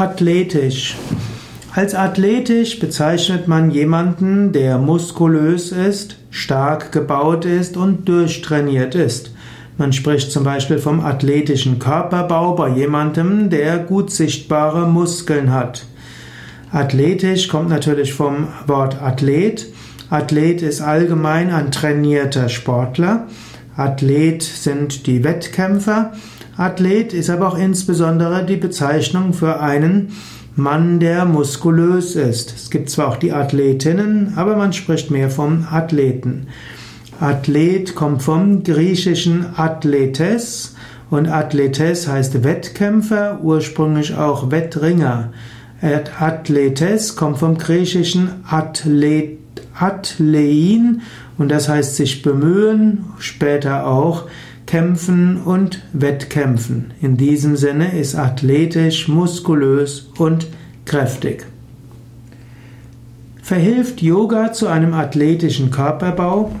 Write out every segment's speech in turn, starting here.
Athletisch. Als athletisch bezeichnet man jemanden, der muskulös ist, stark gebaut ist und durchtrainiert ist. Man spricht zum Beispiel vom athletischen Körperbau bei jemandem, der gut sichtbare Muskeln hat. Athletisch kommt natürlich vom Wort Athlet. Athlet ist allgemein ein trainierter Sportler. Athlet sind die Wettkämpfer. Athlet ist aber auch insbesondere die Bezeichnung für einen Mann, der muskulös ist. Es gibt zwar auch die Athletinnen, aber man spricht mehr vom Athleten. Athlet kommt vom griechischen Athletes und Athletes heißt Wettkämpfer, ursprünglich auch Wettringer. Athletes kommt vom griechischen Athlet, Athlein und das heißt sich bemühen, später auch Kämpfen und Wettkämpfen. In diesem Sinne ist athletisch, muskulös und kräftig. Verhilft Yoga zu einem athletischen Körperbau?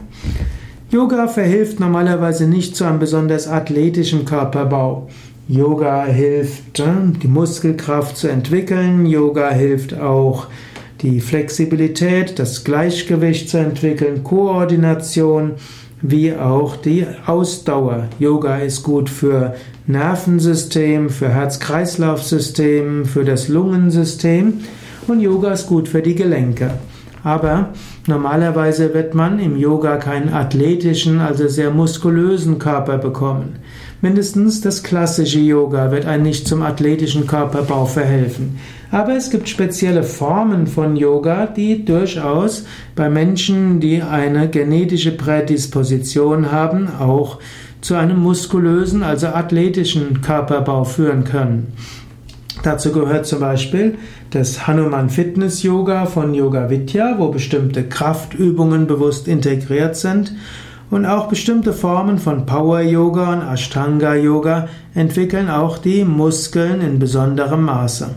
Yoga verhilft normalerweise nicht zu einem besonders athletischen Körperbau. Yoga hilft, die Muskelkraft zu entwickeln. Yoga hilft auch, die Flexibilität, das Gleichgewicht zu entwickeln, Koordination wie auch die Ausdauer. Yoga ist gut für Nervensystem, für Herz-Kreislauf-System, für das Lungensystem und Yoga ist gut für die Gelenke. Aber normalerweise wird man im Yoga keinen athletischen, also sehr muskulösen Körper bekommen. Mindestens das klassische Yoga wird einen nicht zum athletischen Körperbau verhelfen. Aber es gibt spezielle Formen von Yoga, die durchaus bei Menschen, die eine genetische Prädisposition haben, auch zu einem muskulösen, also athletischen Körperbau führen können. Dazu gehört zum Beispiel das Hanuman Fitness Yoga von Yoga Vidya, wo bestimmte Kraftübungen bewusst integriert sind und auch bestimmte Formen von Power Yoga und Ashtanga Yoga entwickeln auch die Muskeln in besonderem Maße.